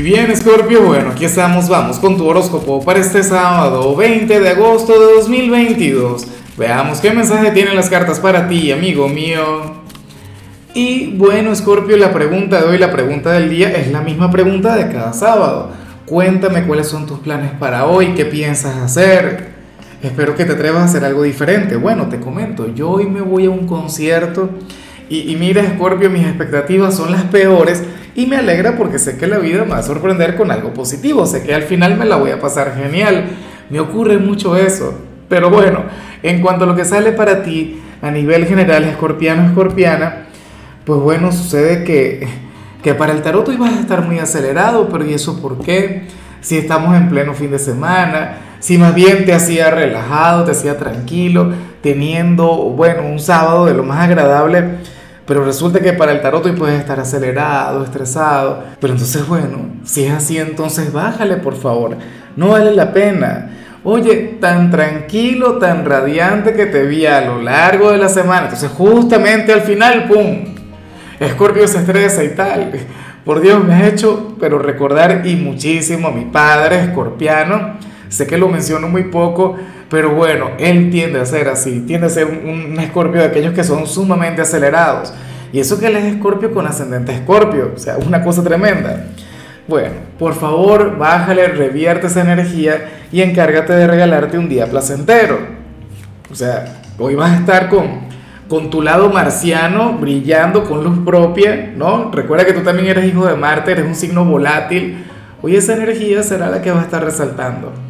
Y bien, Scorpio, bueno, aquí estamos, vamos con tu horóscopo para este sábado 20 de agosto de 2022. Veamos qué mensaje tienen las cartas para ti, amigo mío. Y bueno, Scorpio, la pregunta de hoy, la pregunta del día, es la misma pregunta de cada sábado. Cuéntame cuáles son tus planes para hoy, qué piensas hacer. Espero que te atrevas a hacer algo diferente. Bueno, te comento, yo hoy me voy a un concierto y, mira, Scorpio, mis expectativas son las peores y me alegra porque sé que la vida me va a sorprender con algo positivo, sé que al final me la voy a pasar genial, me ocurre mucho eso. Pero bueno, en cuanto a lo que sale para ti a nivel general, escorpiano, escorpiana, pues bueno, sucede que, que para el tarot ibas a estar muy acelerado, pero ¿y eso por qué? Si estamos en pleno fin de semana, si más bien te hacía relajado, te hacía tranquilo, teniendo, bueno, un sábado de lo más agradable pero resulta que para el tarot hoy puedes estar acelerado, estresado. Pero entonces, bueno, si es así, entonces bájale, por favor. No vale la pena. Oye, tan tranquilo, tan radiante que te vi a lo largo de la semana. Entonces, justamente al final, ¡pum! Escorpio se estresa y tal. Por Dios, me has hecho, pero recordar y muchísimo a mi padre, escorpiano. Sé que lo menciono muy poco, pero bueno, él tiende a ser así, tiende a ser un, escorpio de aquellos que son sumamente acelerados. Y eso que él es escorpio con ascendente escorpio, o sea, una cosa tremenda. Bueno, por favor, bájale, revierte esa energía y encárgate de regalarte un día placentero. O sea, hoy vas a estar con, con tu lado marciano brillando con luz propia, ¿no? Recuerda que tú también eres hijo de Marte, eres un signo volátil. Hoy esa energía será la que va a estar resaltando.